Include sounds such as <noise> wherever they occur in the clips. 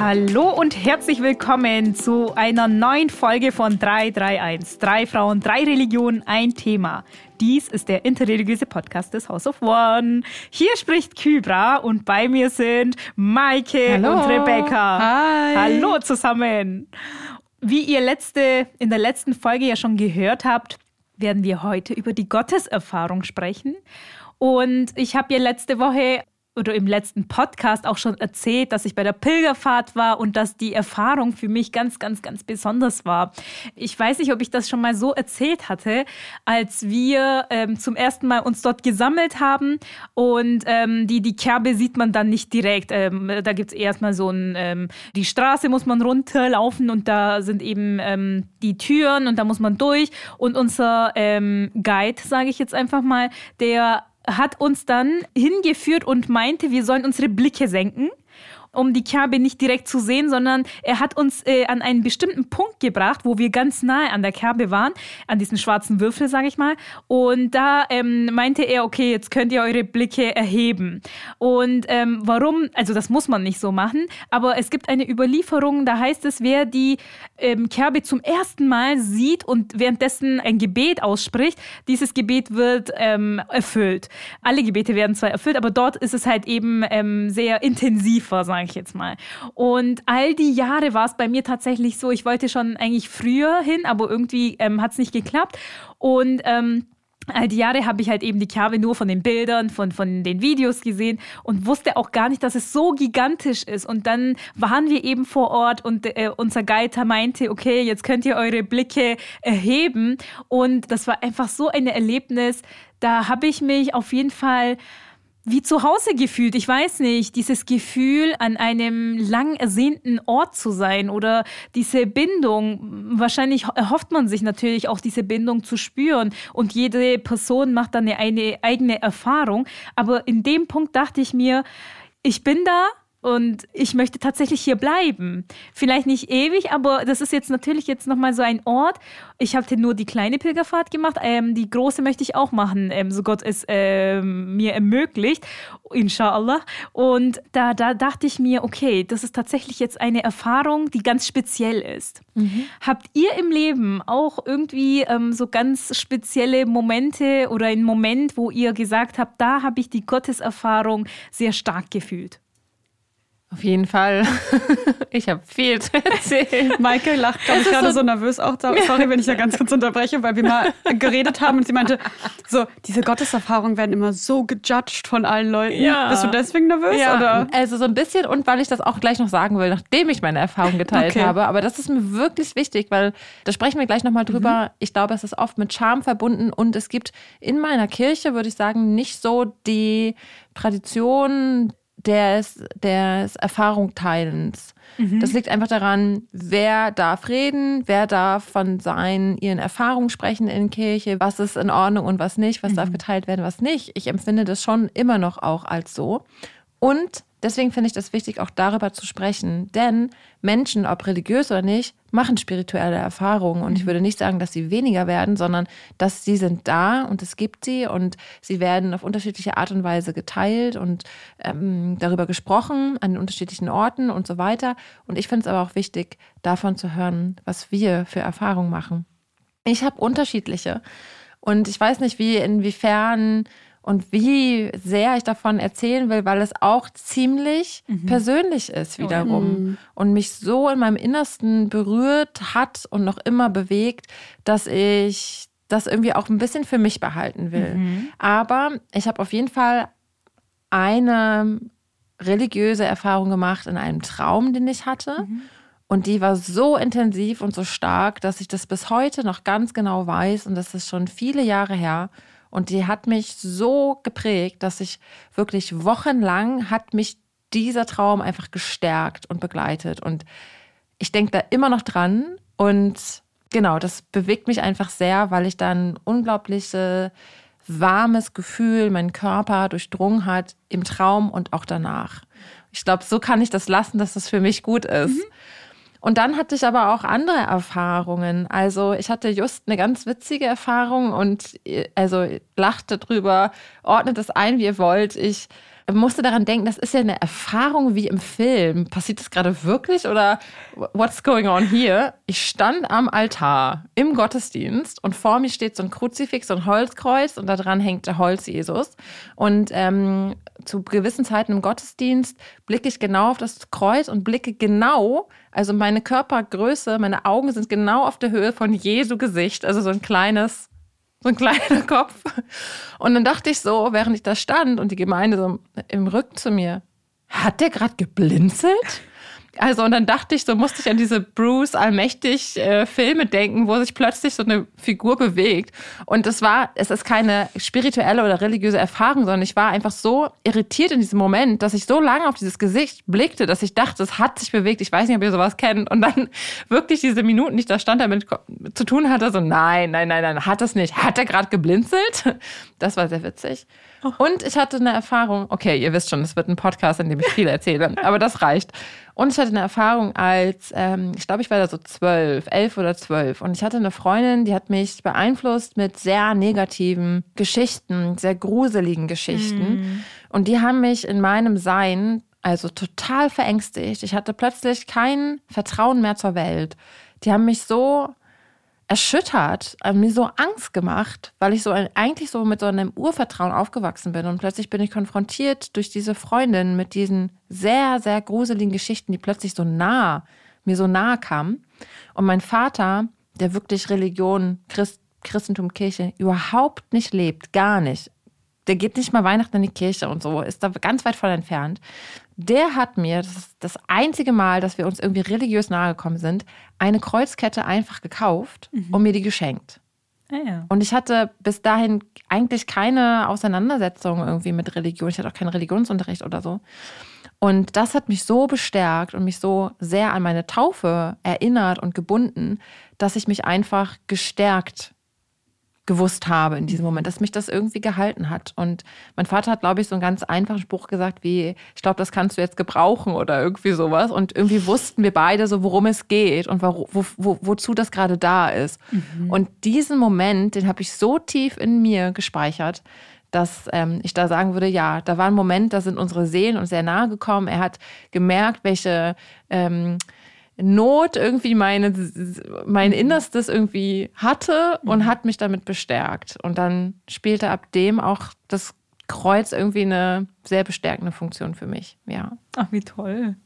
Hallo und herzlich willkommen zu einer neuen Folge von 331. Drei Frauen, drei Religionen, ein Thema. Dies ist der interreligiöse Podcast des House of One. Hier spricht Kybra und bei mir sind Maike Hallo. und Rebecca. Hi. Hallo zusammen. Wie ihr letzte, in der letzten Folge ja schon gehört habt, werden wir heute über die Gotteserfahrung sprechen. Und ich habe ja letzte Woche oder im letzten Podcast auch schon erzählt, dass ich bei der Pilgerfahrt war und dass die Erfahrung für mich ganz, ganz, ganz besonders war. Ich weiß nicht, ob ich das schon mal so erzählt hatte, als wir ähm, zum ersten Mal uns dort gesammelt haben und ähm, die, die Kerbe sieht man dann nicht direkt. Ähm, da gibt es erstmal so ein, ähm, die Straße muss man runterlaufen und da sind eben ähm, die Türen und da muss man durch und unser ähm, Guide, sage ich jetzt einfach mal, der hat uns dann hingeführt und meinte, wir sollen unsere Blicke senken um die Kerbe nicht direkt zu sehen, sondern er hat uns äh, an einen bestimmten Punkt gebracht, wo wir ganz nahe an der Kerbe waren, an diesem schwarzen Würfel, sage ich mal. Und da ähm, meinte er, okay, jetzt könnt ihr eure Blicke erheben. Und ähm, warum? Also das muss man nicht so machen, aber es gibt eine Überlieferung, da heißt es, wer die ähm, Kerbe zum ersten Mal sieht und währenddessen ein Gebet ausspricht, dieses Gebet wird ähm, erfüllt. Alle Gebete werden zwar erfüllt, aber dort ist es halt eben ähm, sehr intensiver, sage ich jetzt mal. Und all die Jahre war es bei mir tatsächlich so, ich wollte schon eigentlich früher hin, aber irgendwie ähm, hat es nicht geklappt. Und ähm, all die Jahre habe ich halt eben die Kerbe nur von den Bildern, von, von den Videos gesehen und wusste auch gar nicht, dass es so gigantisch ist. Und dann waren wir eben vor Ort und äh, unser Guide meinte, okay, jetzt könnt ihr eure Blicke erheben. Und das war einfach so ein Erlebnis. Da habe ich mich auf jeden Fall wie zu Hause gefühlt. Ich weiß nicht, dieses Gefühl, an einem lang ersehnten Ort zu sein oder diese Bindung. Wahrscheinlich erhofft man sich natürlich auch diese Bindung zu spüren und jede Person macht dann eine, eine eigene Erfahrung. Aber in dem Punkt dachte ich mir, ich bin da, und ich möchte tatsächlich hier bleiben. Vielleicht nicht ewig, aber das ist jetzt natürlich jetzt nochmal so ein Ort. Ich habe nur die kleine Pilgerfahrt gemacht. Ähm, die große möchte ich auch machen, ähm, so Gott es ähm, mir ermöglicht. Inshallah. Und da, da dachte ich mir, okay, das ist tatsächlich jetzt eine Erfahrung, die ganz speziell ist. Mhm. Habt ihr im Leben auch irgendwie ähm, so ganz spezielle Momente oder einen Moment, wo ihr gesagt habt, da habe ich die Gotteserfahrung sehr stark gefühlt? Auf jeden Fall. <laughs> Ich habe viel zu erzählen. Maike lacht, glaube ich, gerade so, so, nervös auch. Sorry, wenn ich da ganz kurz unterbreche, weil wir mal geredet haben und sie meinte, so, diese Gotteserfahrungen werden immer so gejudged von allen Leuten. Ja. Bist du deswegen nervös? Ja, oder? also so ein bisschen und weil ich das auch gleich noch sagen will, nachdem ich meine Erfahrung geteilt okay. habe. Aber das ist mir wirklich wichtig, weil da sprechen wir gleich nochmal drüber. Mhm. Ich glaube, es ist oft mit Charme verbunden und es gibt in meiner Kirche, würde ich sagen, nicht so die Tradition, des, des Erfahrungteilens. Mhm. Das liegt einfach daran, wer darf reden, wer darf von seinen, ihren Erfahrungen sprechen in Kirche, was ist in Ordnung und was nicht, was mhm. darf geteilt werden, was nicht. Ich empfinde das schon immer noch auch als so. Und deswegen finde ich das wichtig, auch darüber zu sprechen. Denn Menschen, ob religiös oder nicht, machen spirituelle Erfahrungen. Und ich mhm. würde nicht sagen, dass sie weniger werden, sondern dass sie sind da und es gibt sie und sie werden auf unterschiedliche Art und Weise geteilt und ähm, darüber gesprochen an unterschiedlichen Orten und so weiter. Und ich finde es aber auch wichtig, davon zu hören, was wir für Erfahrungen machen. Ich habe unterschiedliche. Und ich weiß nicht, wie, inwiefern und wie sehr ich davon erzählen will, weil es auch ziemlich mhm. persönlich ist wiederum mhm. und mich so in meinem Innersten berührt hat und noch immer bewegt, dass ich das irgendwie auch ein bisschen für mich behalten will. Mhm. Aber ich habe auf jeden Fall eine religiöse Erfahrung gemacht in einem Traum, den ich hatte. Mhm. Und die war so intensiv und so stark, dass ich das bis heute noch ganz genau weiß. Und das ist schon viele Jahre her. Und die hat mich so geprägt, dass ich wirklich wochenlang hat mich dieser Traum einfach gestärkt und begleitet. Und ich denke da immer noch dran. Und genau, das bewegt mich einfach sehr, weil ich dann unglaubliches warmes Gefühl meinen Körper durchdrungen hat im Traum und auch danach. Ich glaube, so kann ich das lassen, dass das für mich gut ist. Mhm. Und dann hatte ich aber auch andere Erfahrungen. Also ich hatte just eine ganz witzige Erfahrung und also lachte drüber, ordnet es ein, wie ihr wollt. Ich musste daran denken, das ist ja eine Erfahrung wie im Film. Passiert das gerade wirklich oder what's going on here? Ich stand am Altar im Gottesdienst und vor mir steht so ein Kruzifix, so ein Holzkreuz und da dran hängt der Holz-Jesus. Und ähm, zu gewissen Zeiten im Gottesdienst blicke ich genau auf das Kreuz und blicke genau, also meine Körpergröße, meine Augen sind genau auf der Höhe von Jesu Gesicht, also so ein kleines so ein kleiner <laughs> Kopf. Und dann dachte ich so, während ich da stand und die Gemeinde so im Rücken zu mir, hat der gerade geblinzelt? Also, und dann dachte ich, so musste ich an diese Bruce allmächtig äh, Filme denken, wo sich plötzlich so eine Figur bewegt. Und es war, es ist keine spirituelle oder religiöse Erfahrung, sondern ich war einfach so irritiert in diesem Moment, dass ich so lange auf dieses Gesicht blickte, dass ich dachte, es hat sich bewegt. Ich weiß nicht, ob ihr sowas kennt. Und dann <laughs> wirklich diese Minuten, die ich da stand, damit zu tun hatte, so, nein, nein, nein, nein, hat das nicht. Hat er gerade geblinzelt? Das war sehr witzig. Und ich hatte eine Erfahrung, okay, ihr wisst schon, es wird ein Podcast, in dem ich viel erzähle, <laughs> aber das reicht. Und ich hatte eine Erfahrung als, ähm, ich glaube, ich war da so zwölf, elf oder zwölf. Und ich hatte eine Freundin, die hat mich beeinflusst mit sehr negativen Geschichten, sehr gruseligen Geschichten. Mm. Und die haben mich in meinem Sein also total verängstigt. Ich hatte plötzlich kein Vertrauen mehr zur Welt. Die haben mich so erschüttert, äh, mir so Angst gemacht, weil ich so eigentlich so mit so einem Urvertrauen aufgewachsen bin. Und plötzlich bin ich konfrontiert durch diese Freundin mit diesen sehr, sehr gruseligen Geschichten, die plötzlich so nah, mir so nahe kamen. Und mein Vater, der wirklich Religion, Christ, Christentum, Kirche überhaupt nicht lebt, gar nicht. Der geht nicht mal Weihnachten in die Kirche und so, ist da ganz weit von entfernt der hat mir, das ist das einzige Mal, dass wir uns irgendwie religiös nahe gekommen sind, eine Kreuzkette einfach gekauft mhm. und mir die geschenkt. Ah, ja. Und ich hatte bis dahin eigentlich keine Auseinandersetzung irgendwie mit Religion. Ich hatte auch keinen Religionsunterricht oder so. Und das hat mich so bestärkt und mich so sehr an meine Taufe erinnert und gebunden, dass ich mich einfach gestärkt gewusst habe in diesem Moment, dass mich das irgendwie gehalten hat. Und mein Vater hat, glaube ich, so einen ganz einfachen Spruch gesagt wie, ich glaube, das kannst du jetzt gebrauchen oder irgendwie sowas. Und irgendwie wussten wir beide so, worum es geht und wo, wo, wo, wozu das gerade da ist. Mhm. Und diesen Moment, den habe ich so tief in mir gespeichert, dass ähm, ich da sagen würde, ja, da war ein Moment, da sind unsere Seelen uns sehr nahe gekommen. Er hat gemerkt, welche ähm, Not irgendwie meine, mein Innerstes irgendwie hatte und mhm. hat mich damit bestärkt. Und dann spielte ab dem auch das Kreuz irgendwie eine sehr bestärkende Funktion für mich. Ja. Ach, wie toll.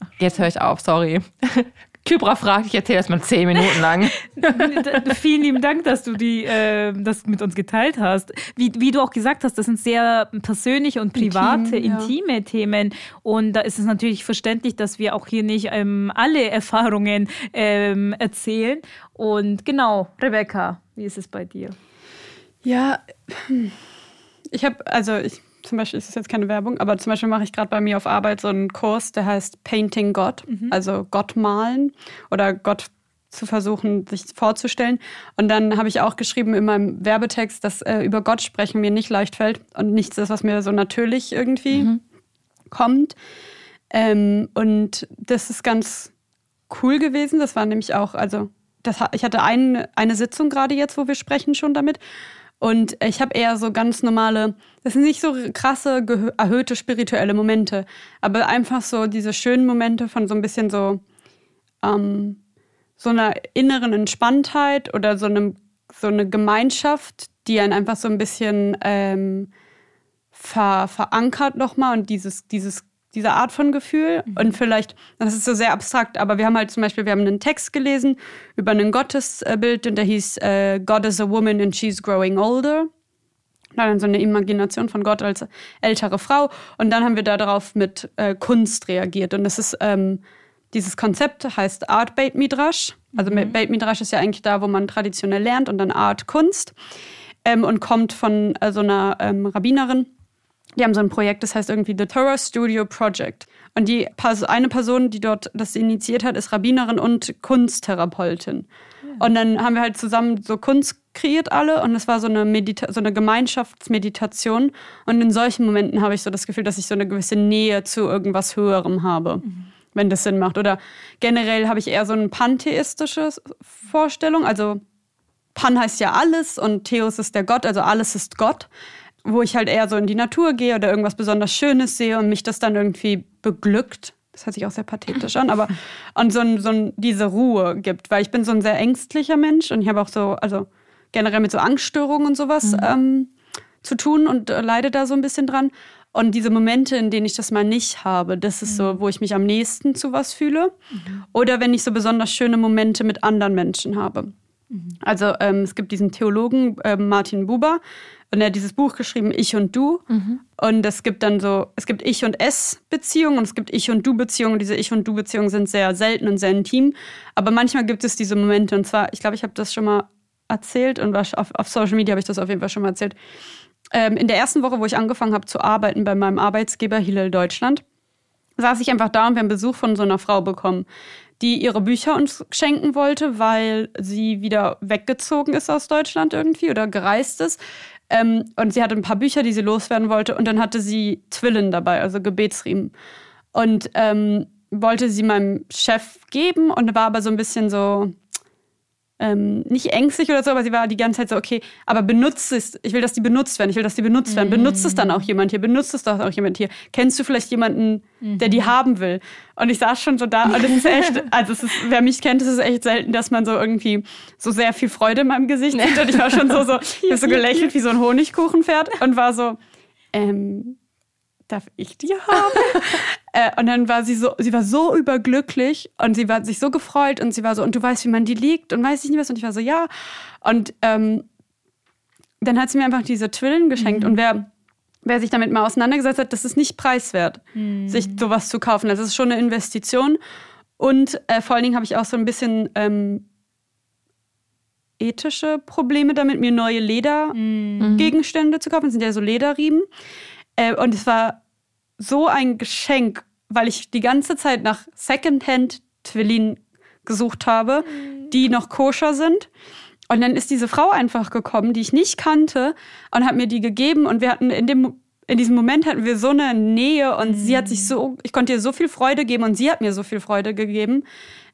Ach, Jetzt höre ich auf, sorry. Kybra fragt, ich erzähle das mal zehn Minuten lang. <laughs> Vielen lieben Dank, dass du die, äh, das mit uns geteilt hast. Wie, wie du auch gesagt hast, das sind sehr persönliche und private, Intim, intime ja. Themen. Und da ist es natürlich verständlich, dass wir auch hier nicht ähm, alle Erfahrungen ähm, erzählen. Und genau, Rebecca, wie ist es bei dir? Ja, ich habe, also ich zum Beispiel ist es jetzt keine Werbung, aber zum Beispiel mache ich gerade bei mir auf Arbeit so einen Kurs, der heißt Painting God, mhm. also Gott malen oder Gott zu versuchen, sich vorzustellen. Und dann habe ich auch geschrieben in meinem Werbetext, dass äh, über Gott sprechen mir nicht leicht fällt und nichts ist, was mir so natürlich irgendwie mhm. kommt. Ähm, und das ist ganz cool gewesen. Das war nämlich auch, also das, ich hatte ein, eine Sitzung gerade jetzt, wo wir sprechen schon damit. Und ich habe eher so ganz normale, das sind nicht so krasse, erhöhte spirituelle Momente, aber einfach so diese schönen Momente von so ein bisschen so, ähm, so einer inneren Entspanntheit oder so, einem, so eine Gemeinschaft, die einen einfach so ein bisschen ähm, ver, verankert nochmal und dieses, dieses diese Art von Gefühl. Mhm. Und vielleicht, das ist so sehr abstrakt, aber wir haben halt zum Beispiel, wir haben einen Text gelesen über ein Gottesbild und der hieß äh, God is a woman and she's growing older. Dann so eine Imagination von Gott als ältere Frau. Und dann haben wir darauf mit äh, Kunst reagiert. Und das ist, ähm, dieses Konzept heißt Art Beit Midrash. Also mhm. Beit Midrash ist ja eigentlich da, wo man traditionell lernt und dann Art Kunst. Ähm, und kommt von äh, so einer ähm, Rabbinerin die haben so ein Projekt, das heißt irgendwie The Torah Studio Project. Und die eine Person, die dort das initiiert hat, ist Rabbinerin und Kunsttherapeutin. Ja. Und dann haben wir halt zusammen so Kunst kreiert alle und es war so eine, Medita so eine Gemeinschaftsmeditation. Und in solchen Momenten habe ich so das Gefühl, dass ich so eine gewisse Nähe zu irgendwas Höherem habe. Mhm. Wenn das Sinn macht. Oder generell habe ich eher so eine pantheistische Vorstellung. Also Pan heißt ja alles und Theos ist der Gott, also alles ist Gott. Wo ich halt eher so in die Natur gehe oder irgendwas besonders Schönes sehe und mich das dann irgendwie beglückt. Das hört sich auch sehr pathetisch an, aber <laughs> und so, ein, so ein, diese Ruhe gibt, weil ich bin so ein sehr ängstlicher Mensch und ich habe auch so, also generell mit so Angststörungen und sowas mhm. ähm, zu tun und äh, leide da so ein bisschen dran. Und diese Momente, in denen ich das mal nicht habe, das ist mhm. so, wo ich mich am nächsten zu was fühle. Mhm. Oder wenn ich so besonders schöne Momente mit anderen Menschen habe. Mhm. Also ähm, es gibt diesen Theologen äh, Martin Buber und er hat dieses Buch geschrieben Ich und Du mhm. und es gibt dann so es gibt Ich und Es Beziehungen und es gibt Ich und Du Beziehungen. Diese Ich und Du Beziehungen sind sehr selten und sehr intim, aber manchmal gibt es diese Momente und zwar ich glaube ich habe das schon mal erzählt und auf, auf Social Media habe ich das auf jeden Fall schon mal erzählt. Ähm, in der ersten Woche, wo ich angefangen habe zu arbeiten bei meinem Arbeitsgeber Hillel Deutschland, saß ich einfach da und wir haben Besuch von so einer Frau bekommen die ihre Bücher uns schenken wollte, weil sie wieder weggezogen ist aus Deutschland irgendwie oder gereist ist. Ähm, und sie hatte ein paar Bücher, die sie loswerden wollte. Und dann hatte sie Twillen dabei, also Gebetsriemen. Und ähm, wollte sie meinem Chef geben und war aber so ein bisschen so, ähm, nicht ängstlich oder so, aber sie war die ganze Zeit so, okay, aber benutzt es, ich will, dass die benutzt werden, ich will, dass die benutzt werden. Benutzt es dann auch jemand hier, benutzt es doch auch jemand hier. Kennst du vielleicht jemanden, der die mhm. haben will? Und ich saß schon so da und es ist echt, <laughs> also ist, wer mich kennt, es ist echt selten, dass man so irgendwie so sehr viel Freude in meinem Gesicht sieht. Und ich war schon so, so, <laughs> ich so gelächelt wie so ein Honigkuchenpferd und war so, ähm, darf ich die haben? <laughs> äh, und dann war sie so, sie war so überglücklich und sie war sich so gefreut und sie war so, und du weißt, wie man die liegt und weiß ich nicht was. Und ich war so, ja. Und ähm, dann hat sie mir einfach diese Twillen geschenkt. Mhm. Und wer, wer sich damit mal auseinandergesetzt hat, das ist nicht preiswert, mhm. sich sowas zu kaufen. Das ist schon eine Investition. Und äh, vor allen Dingen habe ich auch so ein bisschen ähm, ethische Probleme damit, mir neue Ledergegenstände mhm. zu kaufen. Das sind ja so Lederriemen. Äh, und es war so ein Geschenk, weil ich die ganze Zeit nach Secondhand Twillin gesucht habe, mhm. die noch koscher sind. Und dann ist diese Frau einfach gekommen, die ich nicht kannte, und hat mir die gegeben. Und wir hatten in dem in diesem Moment hatten wir so eine Nähe und mhm. sie hat sich so, ich konnte ihr so viel Freude geben und sie hat mir so viel Freude gegeben.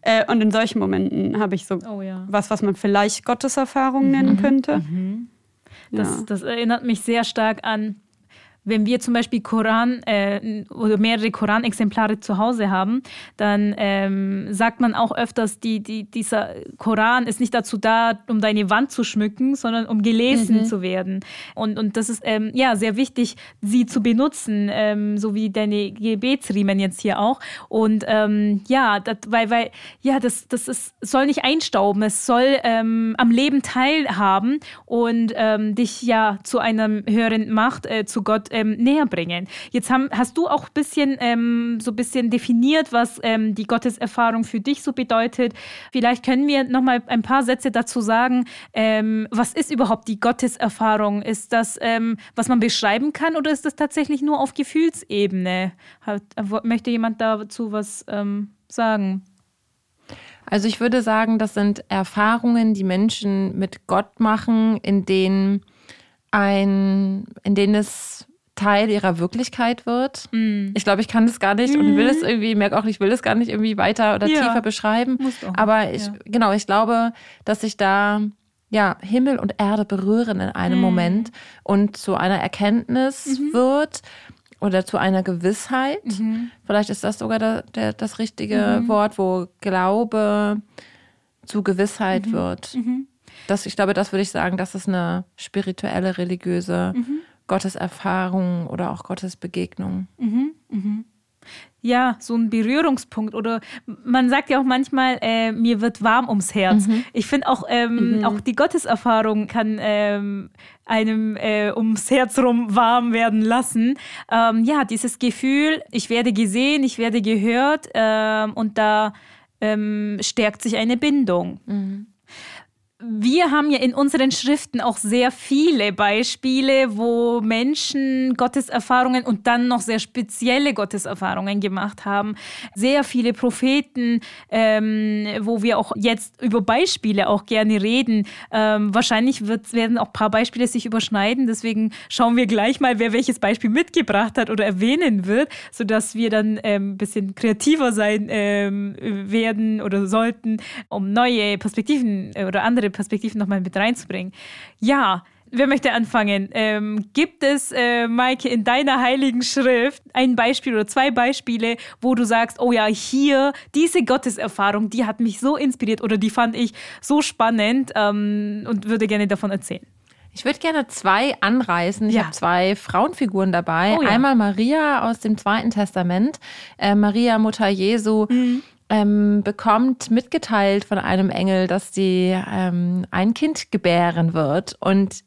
Äh, und in solchen Momenten habe ich so oh, ja. was, was man vielleicht Gotteserfahrung mhm. nennen könnte. Mhm. Das, ja. das erinnert mich sehr stark an wenn wir zum Beispiel Koran äh, oder mehrere Koranexemplare zu Hause haben, dann ähm, sagt man auch öfters, die, die, dieser Koran ist nicht dazu da, um deine Wand zu schmücken, sondern um gelesen mhm. zu werden. Und, und das ist ähm, ja sehr wichtig, sie zu benutzen, ähm, so wie deine Gebetsriemen jetzt hier auch. Und ähm, ja, dat, weil, weil ja, das, das ist, soll nicht einstauben, es soll ähm, am Leben teilhaben und ähm, dich ja zu einer höheren Macht, äh, zu Gott ähm, näher bringen. Jetzt haben, hast du auch ein bisschen ähm, so ein bisschen definiert, was ähm, die Gotteserfahrung für dich so bedeutet. Vielleicht können wir noch mal ein paar Sätze dazu sagen. Ähm, was ist überhaupt die Gotteserfahrung? Ist das, ähm, was man beschreiben kann, oder ist das tatsächlich nur auf Gefühlsebene? Hat, möchte jemand dazu was ähm, sagen? Also ich würde sagen, das sind Erfahrungen, die Menschen mit Gott machen, in denen ein, in denen es Teil ihrer Wirklichkeit wird. Mm. Ich glaube, ich kann das gar nicht mm. und will es irgendwie, merke auch, ich will es gar nicht irgendwie weiter oder ja. tiefer beschreiben. Aber ich, ja. genau, ich glaube, dass sich da ja Himmel und Erde berühren in einem mm. Moment und zu einer Erkenntnis mhm. wird oder zu einer Gewissheit. Mhm. Vielleicht ist das sogar der, der, das richtige mhm. Wort, wo Glaube zu Gewissheit mhm. wird. Mhm. Das, ich glaube, das würde ich sagen, das ist eine spirituelle, religiöse mhm. Gottes Erfahrung oder auch Gottes Begegnung. Mhm, mhm. Ja, so ein Berührungspunkt. Oder man sagt ja auch manchmal, äh, mir wird warm ums Herz. Mhm. Ich finde auch, ähm, mhm. auch die Gotteserfahrung kann ähm, einem äh, ums Herz rum warm werden lassen. Ähm, ja, dieses Gefühl, ich werde gesehen, ich werde gehört ähm, und da ähm, stärkt sich eine Bindung. Mhm wir haben ja in unseren Schriften auch sehr viele Beispiele, wo Menschen Gotteserfahrungen und dann noch sehr spezielle Gotteserfahrungen gemacht haben. Sehr viele Propheten, ähm, wo wir auch jetzt über Beispiele auch gerne reden. Ähm, wahrscheinlich wird, werden auch ein paar Beispiele sich überschneiden. Deswegen schauen wir gleich mal, wer welches Beispiel mitgebracht hat oder erwähnen wird, sodass wir dann ähm, ein bisschen kreativer sein ähm, werden oder sollten, um neue Perspektiven äh, oder andere Perspektiven nochmal mit reinzubringen. Ja, wer möchte anfangen? Ähm, gibt es, äh, Maike, in deiner heiligen Schrift ein Beispiel oder zwei Beispiele, wo du sagst, oh ja, hier, diese Gotteserfahrung, die hat mich so inspiriert oder die fand ich so spannend ähm, und würde gerne davon erzählen? Ich würde gerne zwei anreißen. Ich ja. habe zwei Frauenfiguren dabei. Oh, ja. Einmal Maria aus dem Zweiten Testament, äh, Maria Mutter Jesu. Mhm. Ähm, bekommt mitgeteilt von einem Engel, dass sie ähm, ein Kind gebären wird. Und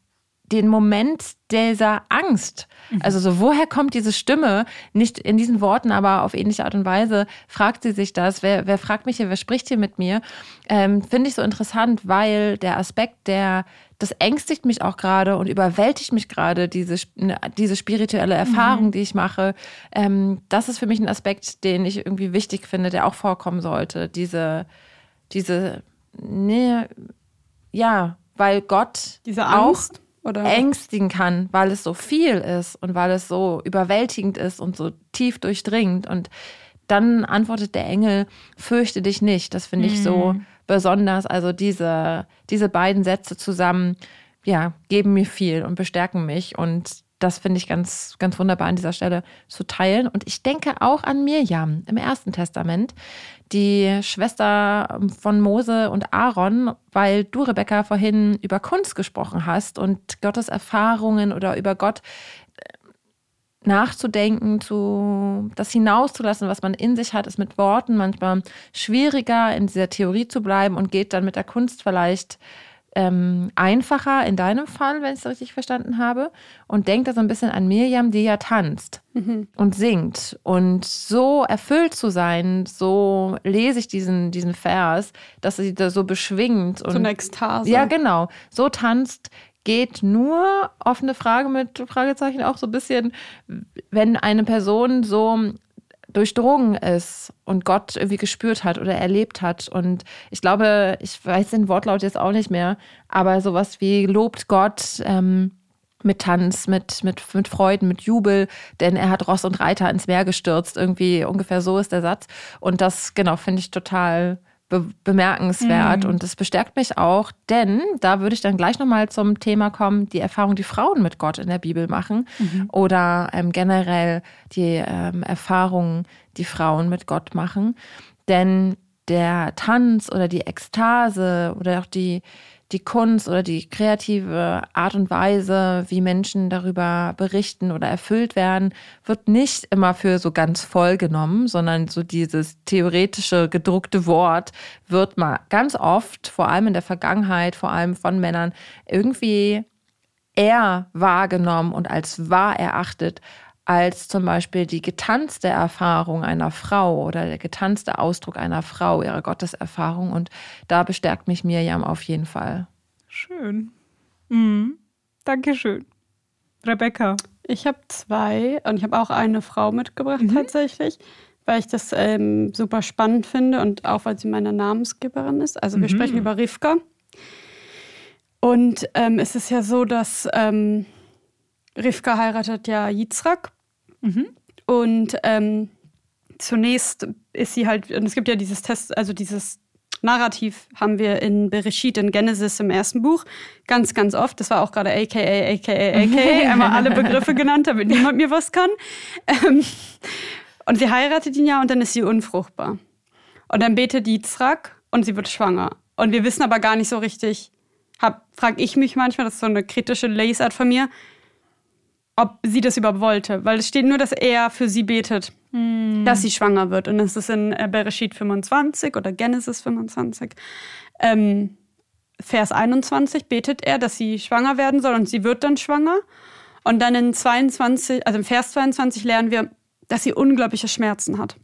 den Moment dieser Angst, mhm. also so, woher kommt diese Stimme? Nicht in diesen Worten, aber auf ähnliche Art und Weise fragt sie sich das. Wer, wer fragt mich hier, wer spricht hier mit mir? Ähm, Finde ich so interessant, weil der Aspekt der das ängstigt mich auch gerade und überwältigt mich gerade, diese, ne, diese spirituelle Erfahrung, mhm. die ich mache. Ähm, das ist für mich ein Aspekt, den ich irgendwie wichtig finde, der auch vorkommen sollte. Diese, diese, ne, ja, weil Gott diese Angst, auch oder? ängstigen kann, weil es so viel ist und weil es so überwältigend ist und so tief durchdringend. Und dann antwortet der Engel, fürchte dich nicht. Das finde ich so mhm besonders. Also diese, diese beiden Sätze zusammen, ja, geben mir viel und bestärken mich. Und das finde ich ganz, ganz wunderbar an dieser Stelle zu teilen. Und ich denke auch an Mirjam im Ersten Testament, die Schwester von Mose und Aaron, weil du, Rebecca, vorhin über Kunst gesprochen hast und Gottes Erfahrungen oder über Gott nachzudenken, zu, das hinauszulassen, was man in sich hat, ist mit Worten manchmal schwieriger, in dieser Theorie zu bleiben und geht dann mit der Kunst vielleicht ähm, einfacher in deinem Fall, wenn ich es richtig verstanden habe. Und denkt da so ein bisschen an Miriam, die ja tanzt mhm. und singt. Und so erfüllt zu sein, so lese ich diesen, diesen Vers, dass sie da so beschwingt. Und, so eine Ekstase. Ja, genau. So tanzt, geht nur, offene Frage mit Fragezeichen auch so ein bisschen, wenn eine Person so durchdrungen ist und Gott irgendwie gespürt hat oder erlebt hat. Und ich glaube, ich weiß den Wortlaut jetzt auch nicht mehr, aber sowas wie lobt Gott ähm, mit Tanz, mit, mit, mit Freuden, mit Jubel, denn er hat Ross und Reiter ins Meer gestürzt. Irgendwie ungefähr so ist der Satz. Und das, genau, finde ich total be bemerkenswert mhm. und das bestärkt mich auch, denn da würde ich dann gleich nochmal zum Thema kommen, die Erfahrung, die Frauen mit Gott in der Bibel machen mhm. oder ähm, generell die ähm, Erfahrungen, die Frauen mit Gott machen. Denn der Tanz oder die Ekstase oder auch die, die Kunst oder die kreative Art und Weise, wie Menschen darüber berichten oder erfüllt werden, wird nicht immer für so ganz voll genommen, sondern so dieses theoretische gedruckte Wort wird mal ganz oft, vor allem in der Vergangenheit, vor allem von Männern, irgendwie eher wahrgenommen und als wahr erachtet, als zum Beispiel die getanzte Erfahrung einer Frau oder der getanzte Ausdruck einer Frau, ihre Gotteserfahrung. Und da bestärkt mich Mirjam auf jeden Fall. Schön. Mhm. Dankeschön. Rebecca. Ich habe zwei und ich habe auch eine Frau mitgebracht mhm. tatsächlich, weil ich das ähm, super spannend finde und auch weil sie meine Namensgeberin ist. Also wir mhm. sprechen über Rivka. Und ähm, es ist ja so, dass ähm, Rivka heiratet ja Yitzhak Mhm. Und ähm, zunächst ist sie halt, und es gibt ja dieses Test, also dieses Narrativ haben wir in Bereshit, in Genesis im ersten Buch ganz, ganz oft. Das war auch gerade AKA, AKA, AKA. <laughs> Einmal alle Begriffe genannt, damit niemand mir was kann. Ähm, und sie heiratet ihn ja und dann ist sie unfruchtbar. Und dann betet die Yitzhak und sie wird schwanger. Und wir wissen aber gar nicht so richtig, frage ich mich manchmal, das ist so eine kritische Lesart von mir, ob sie das überhaupt wollte. Weil es steht nur, dass er für sie betet, hm. dass sie schwanger wird. Und das ist in Bereshit 25 oder Genesis 25. Ähm, Vers 21 betet er, dass sie schwanger werden soll und sie wird dann schwanger. Und dann in 22, also im Vers 22 lernen wir, dass sie unglaubliche Schmerzen hat.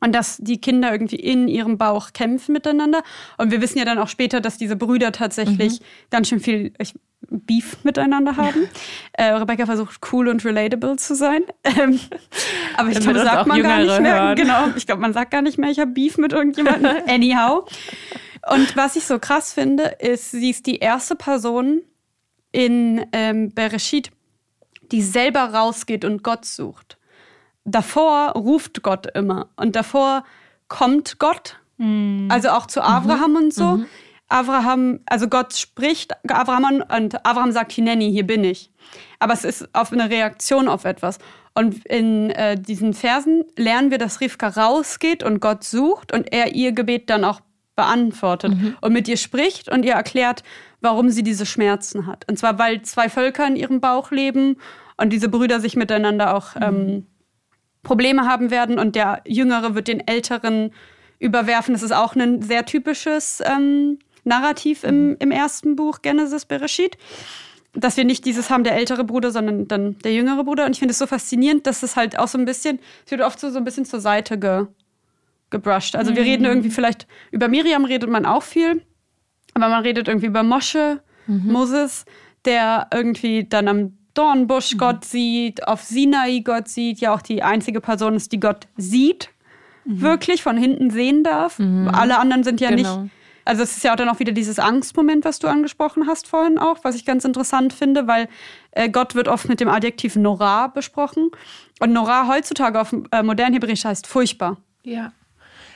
Und dass die Kinder irgendwie in ihrem Bauch kämpfen miteinander. Und wir wissen ja dann auch später, dass diese Brüder tatsächlich mhm. ganz schön viel, ich Beef miteinander haben. Äh, Rebecca versucht cool und relatable zu sein. <laughs> Ähm, aber ich glaube, sagt man gar nicht mehr. Hören. Genau, ich glaube, man sagt gar nicht mehr, ich habe Beef mit irgendjemandem. <laughs> Anyhow. Und was ich so krass finde, ist, sie ist die erste Person in ähm, Bereshit, die selber rausgeht und Gott sucht. Davor ruft Gott immer und davor kommt Gott, mhm. also auch zu Abraham mhm. und so. Mhm. Abraham, also Gott spricht Abraham und Abraham sagt, Hineni, hier bin ich. Aber es ist auf eine Reaktion auf etwas. Und in äh, diesen Versen lernen wir, dass Rivka rausgeht und Gott sucht und er ihr Gebet dann auch beantwortet mhm. und mit ihr spricht und ihr erklärt, warum sie diese Schmerzen hat. Und zwar, weil zwei Völker in ihrem Bauch leben und diese Brüder sich miteinander auch mhm. ähm, Probleme haben werden und der Jüngere wird den Älteren überwerfen. Das ist auch ein sehr typisches ähm, Narrativ im, mhm. im ersten Buch Genesis Bereshit. Dass wir nicht dieses haben, der ältere Bruder, sondern dann der jüngere Bruder. Und ich finde es so faszinierend, dass es halt auch so ein bisschen, es wird oft so, so ein bisschen zur Seite ge, gebrushed. Also wir mhm. reden irgendwie vielleicht, über Miriam redet man auch viel, aber man redet irgendwie über Mosche, mhm. Moses, der irgendwie dann am Dornbusch mhm. Gott sieht, auf Sinai Gott sieht, ja auch die einzige Person ist, die Gott sieht, mhm. wirklich von hinten sehen darf. Mhm. Alle anderen sind ja genau. nicht. Also es ist ja auch dann auch wieder dieses Angstmoment, was du angesprochen hast vorhin auch, was ich ganz interessant finde, weil äh, Gott wird oft mit dem Adjektiv Nora besprochen. Und Nora heutzutage auf äh, modern Hebräisch heißt furchtbar. Ja.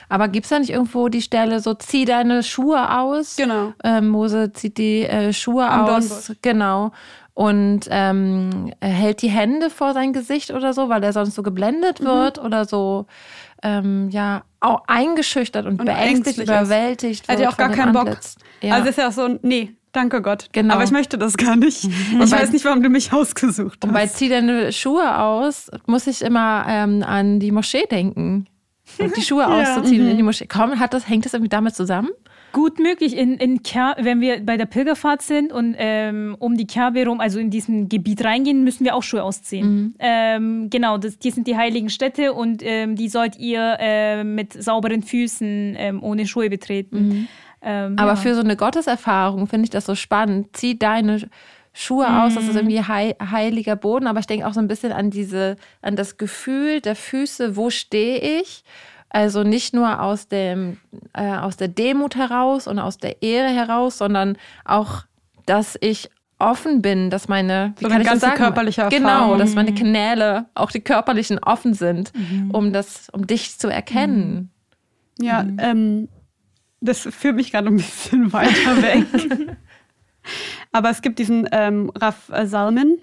Aber gibt es da nicht irgendwo die Stelle, so zieh deine Schuhe aus? Genau. Ähm, Mose zieht die äh, Schuhe Am aus. Dornbusch. Genau. Und ähm, hält die Hände vor sein Gesicht oder so, weil er sonst so geblendet mhm. wird oder so, ähm, ja, auch eingeschüchtert und, und beängstigt, überwältigt. Er hat ja auch gar keinen Antlitz. Bock. Ja. Also ist ja auch so, nee, Danke Gott. Genau. Aber ich möchte das gar nicht. Mhm. <laughs> Ich weiß nicht, warum du mich ausgesucht hast. Und bei Zieh deine Schuhe aus, muss ich immer ähm, an die Moschee denken die Schuhe <laughs> ja. auszuziehen mhm. in die Moschee. Komm, hat das, hängt das irgendwie damit zusammen? Gut möglich. In, in Ker wenn wir bei der Pilgerfahrt sind und ähm, um die Kabe rum, also in diesem Gebiet reingehen, müssen wir auch Schuhe ausziehen. Mhm. Ähm, genau, das, die sind die heiligen Städte und ähm, die sollt ihr äh, mit sauberen Füßen ähm, ohne Schuhe betreten. Mhm. Ähm, Aber ja. für so eine Gotteserfahrung finde ich das so spannend. Zieh deine Schuhe mhm. aus, das ist irgendwie hei heiliger Boden, aber ich denke auch so ein bisschen an diese, an das Gefühl der Füße, wo stehe ich? Also nicht nur aus dem, äh, aus der Demut heraus und aus der Ehre heraus, sondern auch, dass ich offen bin, dass meine so kann ich ganze das sagen? körperliche Erfahrung. Genau, dass meine Kanäle, auch die körperlichen, offen sind, mhm. um das, um dich zu erkennen. Ja, mhm. ähm, das führt mich gerade ein bisschen <laughs> weiter weg. <laughs> Aber es gibt diesen ähm, Raf Salman,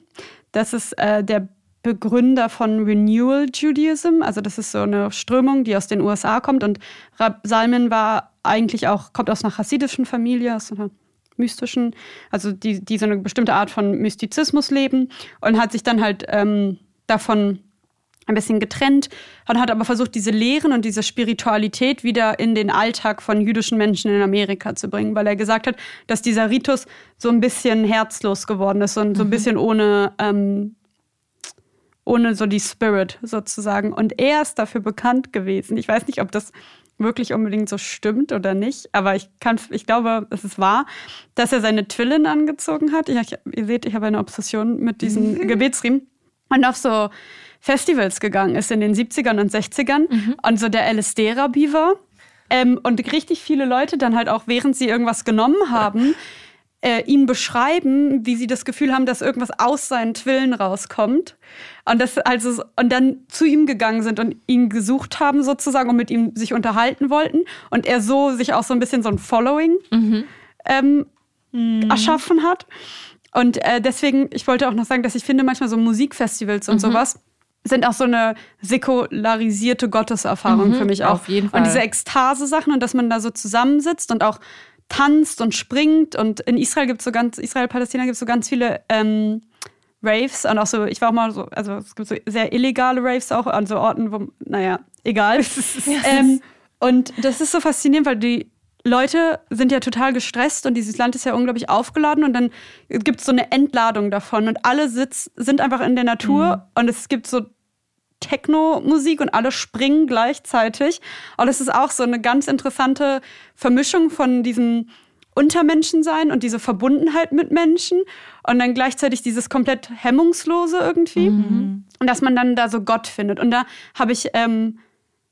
das ist äh, der Begründer von Renewal Judaism. Also das ist so eine Strömung, die aus den USA kommt. Und Rab Salman war eigentlich auch, kommt aus einer chassidischen Familie, aus einer mystischen, also die, die so eine bestimmte Art von Mystizismus leben und hat sich dann halt ähm, davon ein bisschen getrennt und hat aber versucht, diese Lehren und diese Spiritualität wieder in den Alltag von jüdischen Menschen in Amerika zu bringen, weil er gesagt hat, dass dieser Ritus so ein bisschen herzlos geworden ist und so ein mhm. bisschen ohne, ähm, ohne so die Spirit sozusagen. Und er ist dafür bekannt gewesen. Ich weiß nicht, ob das wirklich unbedingt so stimmt oder nicht, aber ich kann, ich glaube, es ist wahr, dass er seine Twillen angezogen hat. Ich, ihr seht, ich habe eine Obsession mit diesen <laughs> Gebetsriemen. Und auf so Festivals gegangen ist in den 70ern und 60ern mhm. und so der LSD-Rabbi war. Ähm, und richtig viele Leute dann halt auch, während sie irgendwas genommen haben, <laughs> äh, ihm beschreiben, wie sie das Gefühl haben, dass irgendwas aus seinen Twillen rauskommt. Und, das also, und dann zu ihm gegangen sind und ihn gesucht haben sozusagen und mit ihm sich unterhalten wollten. Und er so sich auch so ein bisschen so ein Following mhm. Ähm, mhm. erschaffen hat. Und äh, deswegen, ich wollte auch noch sagen, dass ich finde manchmal so Musikfestivals und mhm. sowas, sind auch so eine säkularisierte Gotteserfahrung mhm, für mich auch. Auf jeden Fall. Und diese Ekstase-Sachen und dass man da so zusammensitzt und auch tanzt und springt. Und in Israel gibt es so ganz, Israel-Palästina gibt es so ganz viele ähm, Raves und auch so, ich war auch mal so, also es gibt so sehr illegale Raves auch an so Orten, wo, naja, egal. <laughs> ähm, und das ist so faszinierend, weil die Leute sind ja total gestresst und dieses Land ist ja unglaublich aufgeladen und dann gibt es so eine Entladung davon und alle sitz, sind einfach in der Natur mhm. und es gibt so Techno-Musik und alle springen gleichzeitig. Und es ist auch so eine ganz interessante Vermischung von diesem Untermenschensein und diese Verbundenheit mit Menschen und dann gleichzeitig dieses komplett hemmungslose irgendwie. Mhm. Und dass man dann da so Gott findet. Und da habe ich ähm,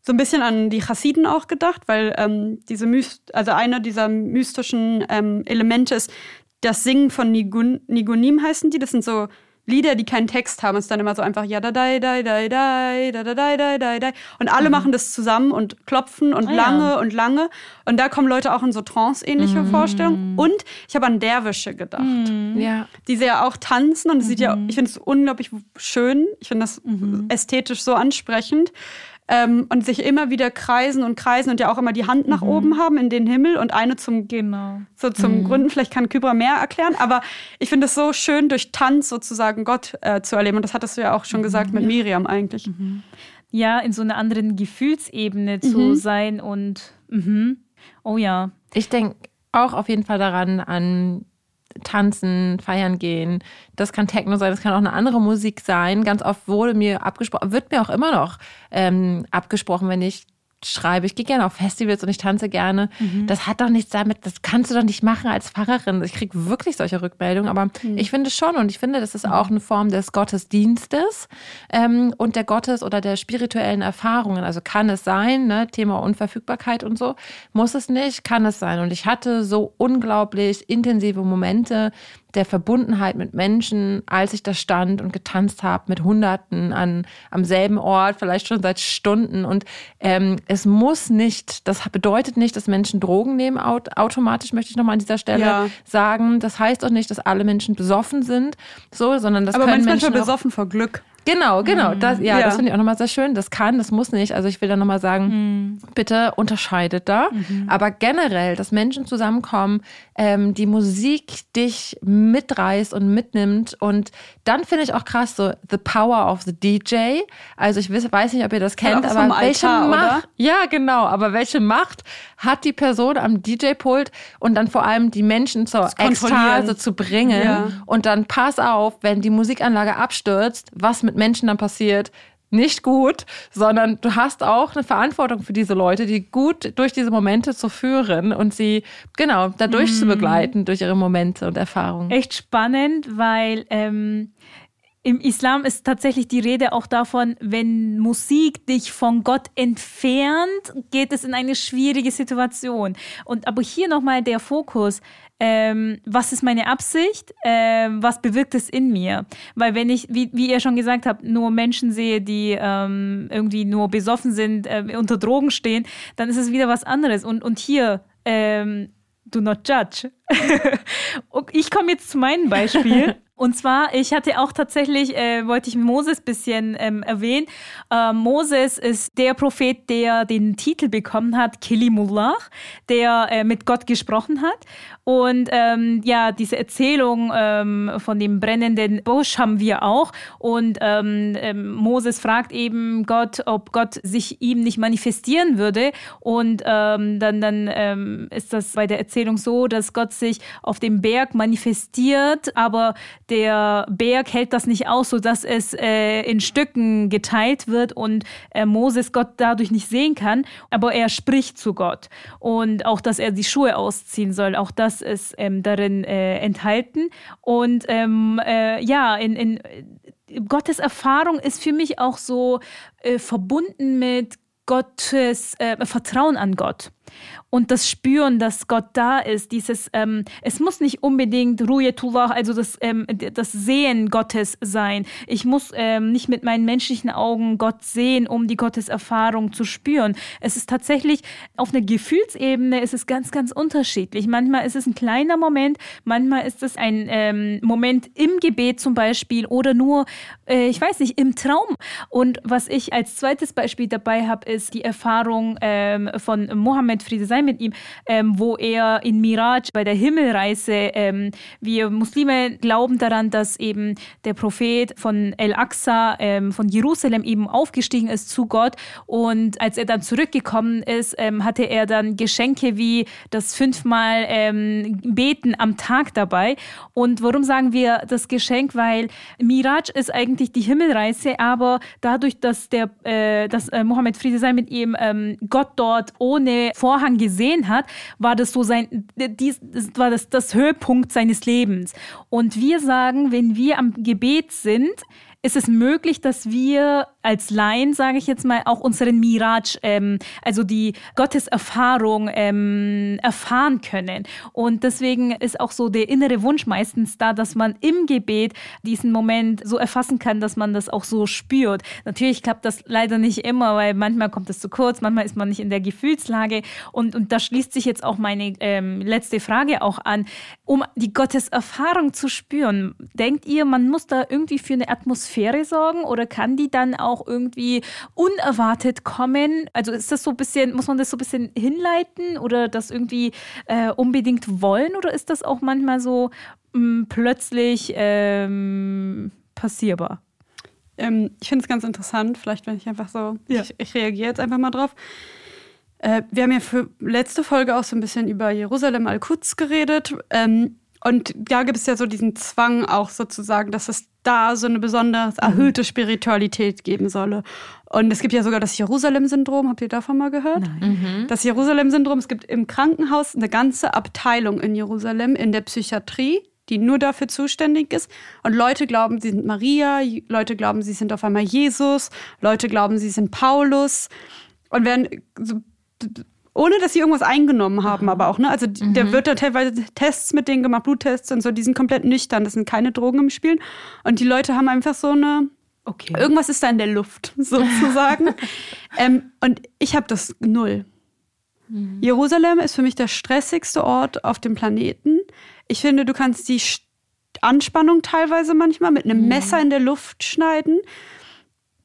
so ein bisschen an die Chassiden auch gedacht, weil ähm, diese Myst also einer dieser mystischen ähm, Elemente ist das Singen von Nigun Nigunim heißen die. Das sind so Lieder, die keinen Text haben, ist dann immer so einfach ja da da da da da da da da da da und alle mhm. machen das zusammen und klopfen und ah, lange ja. und lange und da kommen Leute auch in so Trance-ähnliche mhm. Vorstellungen und ich habe an Derwische gedacht, mhm. ja. die ja auch tanzen und es sieht ja, mhm. ich finde es unglaublich schön, ich finde das mhm. ästhetisch so ansprechend ähm, und sich immer wieder kreisen und kreisen und ja auch immer die Hand nach mhm. oben haben in den Himmel und eine zum, genau. so zum mhm. Gründen. Vielleicht kann Kybra mehr erklären, aber ich finde es so schön, durch Tanz sozusagen Gott äh, zu erleben. Und das hattest du ja auch schon mhm. gesagt mit ja. Miriam eigentlich. Mhm. Ja, in so einer anderen Gefühlsebene zu mhm. sein und mhm. oh ja. Ich denke auch auf jeden Fall daran, an tanzen, feiern gehen. Das kann Techno sein, das kann auch eine andere Musik sein. Ganz oft wurde mir abgesprochen, wird mir auch immer noch ähm, abgesprochen, wenn ich schreibe, ich gehe gerne auf Festivals und ich tanze gerne. Mhm. Das hat doch nichts damit, das kannst du doch nicht machen als Pfarrerin. Ich kriege wirklich solche Rückmeldungen, aber mhm. ich finde schon und ich finde, das ist auch eine Form des Gottesdienstes ähm, und der Gottes- oder der spirituellen Erfahrungen. Also kann es sein, ne? Thema Unverfügbarkeit und so, muss es nicht, kann es sein. Und ich hatte so unglaublich intensive Momente der Verbundenheit mit Menschen, als ich da stand und getanzt habe mit Hunderten an, am selben Ort, vielleicht schon seit Stunden. Und ähm, es muss nicht, das bedeutet nicht, dass Menschen Drogen nehmen, automatisch möchte ich nochmal an dieser Stelle ja. sagen. Das heißt auch nicht, dass alle Menschen besoffen sind, so, sondern das Aber können Menschen besoffen vor Glück. Genau, genau. Mhm. Das, ja, ja, das finde ich auch nochmal sehr schön. Das kann, das muss nicht. Also ich will da nochmal sagen, mhm. bitte unterscheidet da. Mhm. Aber generell, dass Menschen zusammenkommen, ähm, die Musik dich mitreißt und mitnimmt. Und dann finde ich auch krass so The Power of the DJ. Also ich weiß nicht, ob ihr das kennt, aber welche Altar, Macht, oder? ja genau, aber welche Macht hat die Person am DJ-Pult und dann vor allem die Menschen zur Ekstase zu bringen ja. und dann pass auf, wenn die Musikanlage abstürzt, was mit Menschen dann passiert, nicht gut, sondern du hast auch eine Verantwortung für diese Leute, die gut durch diese Momente zu führen und sie genau dadurch mm. zu begleiten durch ihre Momente und Erfahrungen. Echt spannend, weil ähm, im Islam ist tatsächlich die Rede auch davon, wenn Musik dich von Gott entfernt, geht es in eine schwierige Situation. Und aber hier nochmal der Fokus. Ähm, was ist meine Absicht? Ähm, was bewirkt es in mir? Weil wenn ich, wie, wie ihr schon gesagt habt, nur Menschen sehe, die ähm, irgendwie nur besoffen sind, äh, unter Drogen stehen, dann ist es wieder was anderes. Und, und hier, ähm, do not judge. <laughs> ich komme jetzt zu meinem Beispiel. <laughs> Und zwar, ich hatte auch tatsächlich, äh, wollte ich Moses ein bisschen ähm, erwähnen. Äh, Moses ist der Prophet, der den Titel bekommen hat, Kilimullah, der äh, mit Gott gesprochen hat. Und ähm, ja, diese Erzählung ähm, von dem brennenden Busch haben wir auch. Und ähm, ähm, Moses fragt eben Gott, ob Gott sich ihm nicht manifestieren würde. Und ähm, dann, dann ähm, ist das bei der Erzählung so, dass Gott sich auf dem Berg manifestiert, aber der Berg hält das nicht aus, sodass es äh, in Stücken geteilt wird und äh, Moses Gott dadurch nicht sehen kann. Aber er spricht zu Gott. Und auch, dass er die Schuhe ausziehen soll, auch das ist ähm, darin äh, enthalten. Und ähm, äh, ja, in, in Gottes Erfahrung ist für mich auch so äh, verbunden mit Gottes äh, Vertrauen an Gott und das Spüren, dass Gott da ist, dieses, ähm, es muss nicht unbedingt Ruhetullah, also das, ähm, das Sehen Gottes sein. Ich muss ähm, nicht mit meinen menschlichen Augen Gott sehen, um die Gotteserfahrung zu spüren. Es ist tatsächlich auf einer Gefühlsebene ist es ganz, ganz unterschiedlich. Manchmal ist es ein kleiner Moment, manchmal ist es ein ähm, Moment im Gebet zum Beispiel oder nur, äh, ich weiß nicht, im Traum. Und was ich als zweites Beispiel dabei habe, ist die Erfahrung ähm, von Mohammed Friede sei mit ihm, ähm, wo er in Miraj bei der Himmelreise, ähm, wir Muslime glauben daran, dass eben der Prophet von El-Aqsa, ähm, von Jerusalem eben aufgestiegen ist zu Gott und als er dann zurückgekommen ist, ähm, hatte er dann Geschenke wie das fünfmal ähm, Beten am Tag dabei. Und warum sagen wir das Geschenk? Weil Miraj ist eigentlich die Himmelreise, aber dadurch, dass der, äh, dass äh, Mohammed Friede sei mit ihm ähm, Gott dort ohne Vorhang gesehen hat, war das so sein, das war das, das Höhepunkt seines Lebens. Und wir sagen, wenn wir am Gebet sind, ist es möglich, dass wir als Laien, sage ich jetzt mal, auch unseren Mirage, ähm, also die Gotteserfahrung ähm, erfahren können. Und deswegen ist auch so der innere Wunsch meistens da, dass man im Gebet diesen Moment so erfassen kann, dass man das auch so spürt. Natürlich klappt das leider nicht immer, weil manchmal kommt es zu kurz, manchmal ist man nicht in der Gefühlslage. Und, und da schließt sich jetzt auch meine ähm, letzte Frage auch an. Um die Gotteserfahrung zu spüren, denkt ihr, man muss da irgendwie für eine Atmosphäre sorgen oder kann die dann auch irgendwie unerwartet kommen? Also ist das so ein bisschen, muss man das so ein bisschen hinleiten oder das irgendwie äh, unbedingt wollen oder ist das auch manchmal so mh, mm, plötzlich ähm, passierbar? Ähm, ich finde es ganz interessant, vielleicht wenn ich einfach so, ja. ich, ich reagiere jetzt einfach mal drauf. Äh, wir haben ja für letzte Folge auch so ein bisschen über Jerusalem al-Quds geredet. Ähm, und da gibt es ja so diesen Zwang auch sozusagen, dass es da so eine besonders mhm. erhöhte Spiritualität geben solle. Und es gibt ja sogar das Jerusalem-Syndrom. Habt ihr davon mal gehört? Nein. Mhm. Das Jerusalem-Syndrom, es gibt im Krankenhaus eine ganze Abteilung in Jerusalem in der Psychiatrie, die nur dafür zuständig ist. Und Leute glauben, sie sind Maria, Leute glauben, sie sind auf einmal Jesus, Leute glauben, sie sind Paulus und werden so ohne dass sie irgendwas eingenommen haben, aber auch, ne? Also mhm. da wird da teilweise Tests mit denen gemacht, Bluttests und so, die sind komplett nüchtern, das sind keine Drogen im Spiel. Und die Leute haben einfach so eine. Okay. Irgendwas ist da in der Luft, <laughs> sozusagen. <laughs> ähm, und ich habe das null. Mhm. Jerusalem ist für mich der stressigste Ort auf dem Planeten. Ich finde, du kannst die Anspannung teilweise manchmal mit einem mhm. Messer in der Luft schneiden.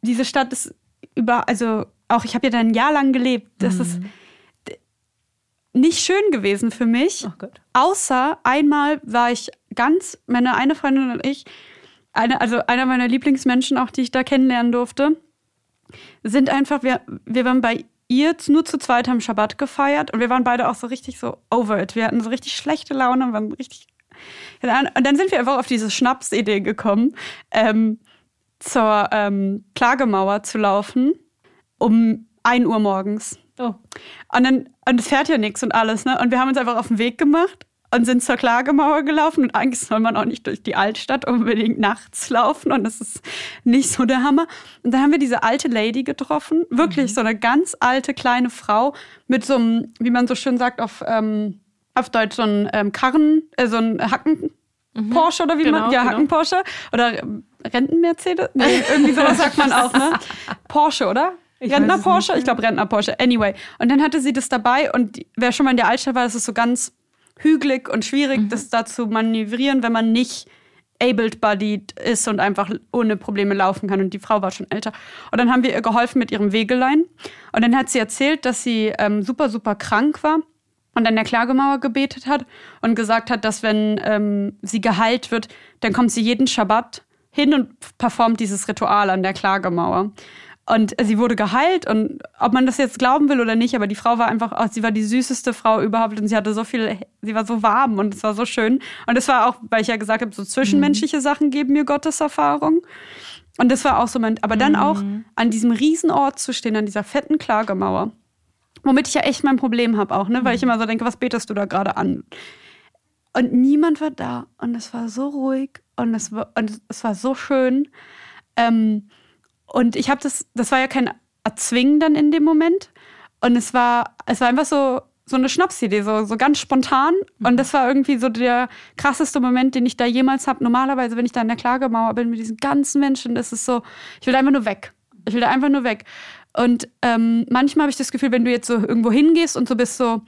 Diese Stadt ist über, also auch ich habe ja da ein Jahr lang gelebt. Das mhm. ist nicht schön gewesen für mich. Oh außer einmal war ich ganz, meine eine Freundin und ich, eine, also einer meiner Lieblingsmenschen auch, die ich da kennenlernen durfte, sind einfach, wir, wir waren bei ihr nur zu zweit haben Schabbat gefeiert und wir waren beide auch so richtig so over it. Wir hatten so richtig schlechte Laune, waren richtig. Und dann sind wir einfach auf diese Schnapsidee gekommen, ähm, zur ähm, Klagemauer zu laufen um 1 Uhr morgens. Oh. Und dann, und es fährt ja nichts und alles, ne? Und wir haben uns einfach auf den Weg gemacht und sind zur Klagemauer gelaufen. Und eigentlich soll man auch nicht durch die Altstadt unbedingt nachts laufen. Und das ist nicht so der Hammer. Und dann haben wir diese alte Lady getroffen. Wirklich mhm. so eine ganz alte kleine Frau mit so einem, wie man so schön sagt, auf, ähm, auf Deutsch so ein ähm, Karren, äh, so ein Hacken. Mhm. Porsche oder wie genau, man, ja, genau. Hacken Porsche oder Renten-Mercedes? Nee, irgendwie sowas sagt man auch, ne? <laughs> Porsche, oder? Ich Rentner Porsche? Ich glaube Rentner Porsche. Anyway. Und dann hatte sie das dabei und wer schon mal in der Altstadt war, das ist so ganz hügelig und schwierig, mhm. das da zu manövrieren, wenn man nicht able-bodied ist und einfach ohne Probleme laufen kann. Und die Frau war schon älter. Und dann haben wir ihr geholfen mit ihrem Wegelein. Und dann hat sie erzählt, dass sie ähm, super, super krank war und an der Klagemauer gebetet hat und gesagt hat, dass wenn ähm, sie geheilt wird, dann kommt sie jeden Schabbat hin und performt dieses Ritual an der Klagemauer. Und sie wurde geheilt und ob man das jetzt glauben will oder nicht, aber die Frau war einfach, oh, sie war die süßeste Frau überhaupt und sie hatte so viel, sie war so warm und es war so schön. Und es war auch, weil ich ja gesagt habe, so zwischenmenschliche mhm. Sachen geben mir Gottes Erfahrung. Und das war auch so mein, aber dann mhm. auch an diesem Riesenort zu stehen, an dieser fetten Klagemauer. Womit ich ja echt mein Problem habe auch, ne? Weil ich mhm. immer so denke, was betest du da gerade an? Und niemand war da. Und es war so ruhig und es war, und es war so schön. Ähm, und ich habe das, das war ja kein Erzwingen dann in dem Moment. Und es war, es war einfach so, so eine Schnapsidee, so, so ganz spontan. Und das war irgendwie so der krasseste Moment, den ich da jemals habe. Normalerweise, wenn ich da in der Klagemauer bin mit diesen ganzen Menschen, das ist so, ich will einfach nur weg. Ich will da einfach nur weg. Und ähm, manchmal habe ich das Gefühl, wenn du jetzt so irgendwo hingehst und so bist so,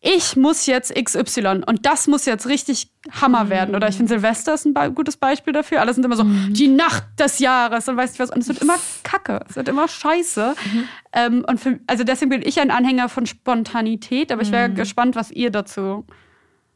ich muss jetzt XY und das muss jetzt richtig Hammer mhm. werden. Oder ich finde, Silvester ist ein gutes Beispiel dafür. Alle sind immer so, mhm. die Nacht des Jahres und weiß nicht was. Und es wird immer kacke, es wird immer scheiße. Mhm. Ähm, und für, also deswegen bin ich ein Anhänger von Spontanität, aber ich wäre mhm. gespannt, was ihr dazu,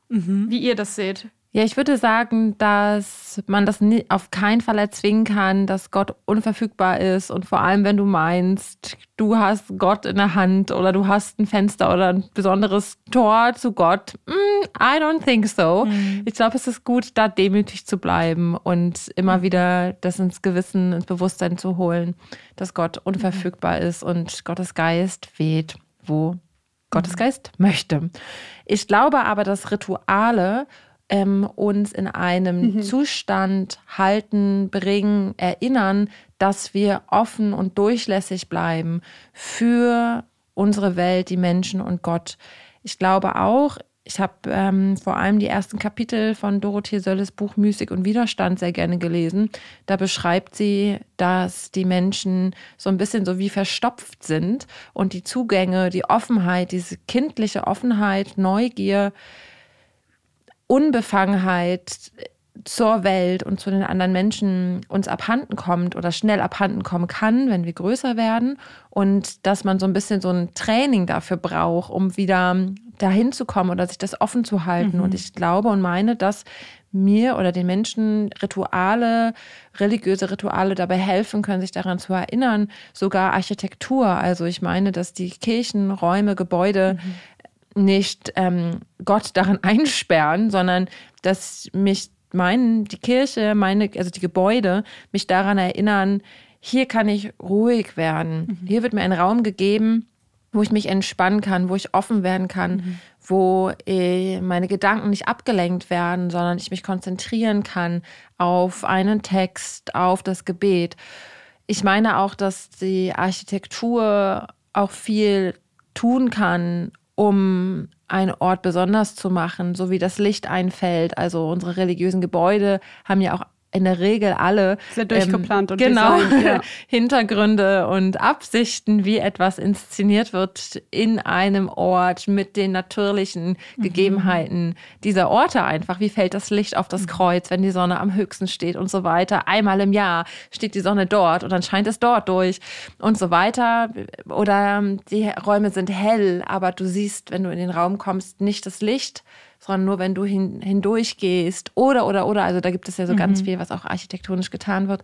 mhm. wie ihr das seht. Ja, ich würde sagen, dass man das auf keinen Fall erzwingen kann, dass Gott unverfügbar ist. Und vor allem, wenn du meinst, du hast Gott in der Hand oder du hast ein Fenster oder ein besonderes Tor zu Gott. Mm, I don't think so. Mhm. Ich glaube, es ist gut, da demütig zu bleiben und immer mhm. wieder das ins Gewissen, ins Bewusstsein zu holen, dass Gott unverfügbar mhm. ist und Gottes Geist weht, wo Gottes mhm. Geist möchte. Ich glaube aber, dass Rituale ähm, uns in einem mhm. Zustand halten, bringen, erinnern, dass wir offen und durchlässig bleiben für unsere Welt, die Menschen und Gott. Ich glaube auch, ich habe ähm, vor allem die ersten Kapitel von Dorothee Sölles Buch Mystik und Widerstand sehr gerne gelesen. Da beschreibt sie, dass die Menschen so ein bisschen so wie verstopft sind und die Zugänge, die Offenheit, diese kindliche Offenheit, Neugier, Unbefangenheit zur Welt und zu den anderen Menschen uns abhanden kommt oder schnell abhanden kommen kann, wenn wir größer werden und dass man so ein bisschen so ein Training dafür braucht, um wieder dahin zu kommen oder sich das offen zu halten. Mhm. Und ich glaube und meine, dass mir oder den Menschen Rituale, religiöse Rituale dabei helfen können, sich daran zu erinnern, sogar Architektur. Also ich meine, dass die Kirchen, Räume, Gebäude mhm. Nicht ähm, Gott darin <laughs> einsperren, sondern dass mich meinen, die Kirche, meine, also die Gebäude, mich daran erinnern, hier kann ich ruhig werden. Mhm. Hier wird mir ein Raum gegeben, wo ich mich entspannen kann, wo ich offen werden kann, mhm. wo äh, meine Gedanken nicht abgelenkt werden, sondern ich mich konzentrieren kann auf einen Text, auf das Gebet. Ich meine auch, dass die Architektur auch viel tun kann, um einen Ort besonders zu machen, so wie das Licht einfällt. Also unsere religiösen Gebäude haben ja auch in der Regel alle sehr durchgeplant ähm, und genau designt, ja. <laughs> Hintergründe und Absichten, wie etwas inszeniert wird in einem Ort mit den natürlichen mhm. Gegebenheiten dieser Orte einfach. Wie fällt das Licht auf das mhm. Kreuz, wenn die Sonne am höchsten steht und so weiter. Einmal im Jahr steht die Sonne dort und dann scheint es dort durch und so weiter. Oder ähm, die Räume sind hell, aber du siehst, wenn du in den Raum kommst, nicht das Licht sondern nur wenn du hin, hindurch gehst oder, oder, oder. Also da gibt es ja so mhm. ganz viel, was auch architektonisch getan wird.